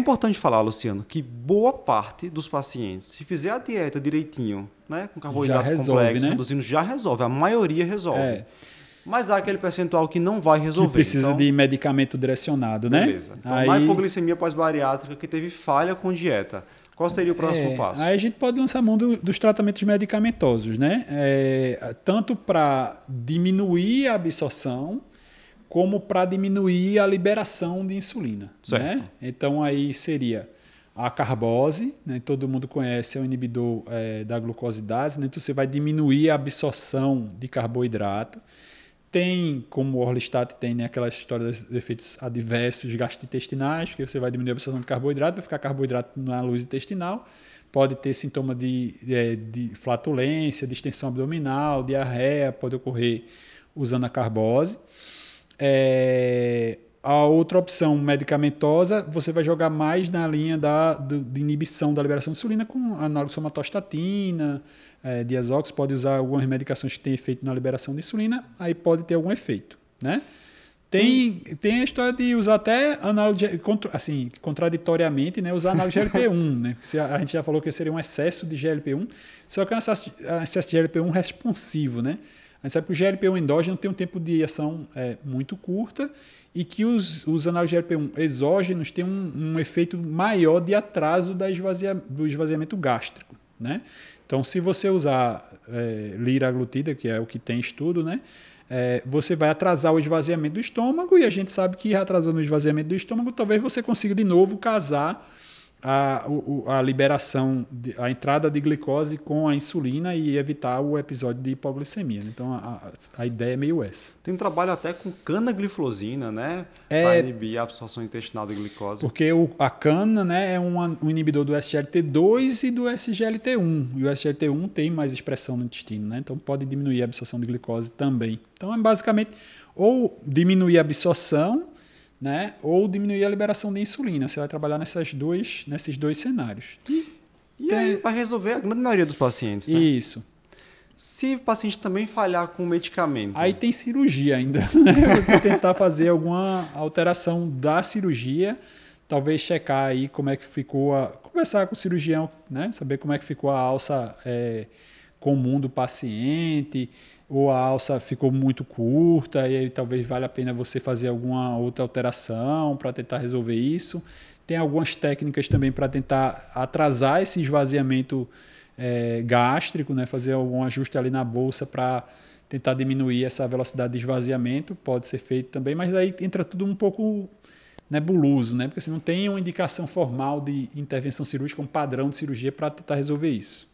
importante falar, Luciano, que boa parte dos pacientes, se fizer a dieta direitinho, né, com carboidrato resolve, complexo, né? reduzindo, já resolve. A maioria resolve. É. Mas há aquele percentual que não vai Que resolver. precisa então, de medicamento direcionado, né? Beleza. Então, Aí- hipoglicemia pós-bariátrica que teve falha com dieta. Qual seria o próximo É, passo? Aí a gente pode lançar mão do- dos tratamentos medicamentosos, né? É, tanto para diminuir a absorção, como para diminuir a liberação de insulina. Certo. Né? Então aí seria a carbose, né? todo mundo conhece, é um inibidor é, da glucosidase, né? então você vai diminuir a absorção de carboidrato. Tem, como o Orlistat tem, né, aquela história dos efeitos adversos gastrointestinais, que você vai diminuir a absorção de carboidrato, vai ficar carboidrato na luz intestinal, pode ter sintoma de, de, de flatulência, distensão abdominal, diarreia, pode ocorrer usando a carbose. É, a outra opção medicamentosa, você vai jogar mais na linha da, do- de inibição da liberação de insulina com análogo somatostatina, é, diazox, pode usar algumas medicações que têm efeito na liberação de insulina, aí pode ter algum efeito, né? Tem, tem a história de usar até análogo, de, contra- assim, contraditoriamente, né, usar análogo de GLP-1, né? A, a gente já falou que seria um excesso de GLP-1, só que é um excesso, um excesso de GLP-1 responsivo, né? A gente sabe que o GLP-1 endógeno tem um tempo de ação é, muito curta e que os, os análogos GLP-1 exógenos têm um, um efeito maior de atraso da esvazia, do esvaziamento gástrico, né? Então, se você usar é, liraglutida, que é o que tem estudo, né? É, você vai atrasar o esvaziamento do estômago e a gente sabe que atrasando o esvaziamento do estômago, talvez você consiga de novo casar a, a liberação, a entrada de glicose com a insulina e evitar o episódio de hipoglicemia. Então, a, a- ideia é meio essa. Tem trabalho até com canagliflozina, né? É. Para inibir a absorção intestinal de glicose. Porque o, a cana né, é um, um inibidor do SGLT2 e do SGLT1. E o SGLT1 tem mais expressão no intestino, né? então pode diminuir a absorção de glicose também. Então é basicamente ou diminuir a absorção né, ou diminuir a liberação de insulina. Você vai trabalhar nessas duas, nesses dois cenários. E aí vai resolver a grande maioria dos pacientes, né? Isso. Se o paciente também falhar com o medicamento, Aí tem cirurgia ainda. né? Você tentar fazer alguma alteração da cirurgia, talvez checar aí como é que ficou a. Conversar com o cirurgião, né? Saber como é que ficou a alça é, comum do paciente, ou a alça ficou muito curta, e aí talvez valha a pena você fazer alguma outra alteração para tentar resolver isso. Tem algumas técnicas também para tentar atrasar esse esvaziamento é, gástrico, né? fazer algum ajuste ali na bolsa para tentar diminuir essa velocidade de esvaziamento, pode ser feito também, mas aí entra tudo um pouco nebuloso, né? porque você não tem uma indicação formal de intervenção cirúrgica, um padrão de cirurgia para tentar resolver isso.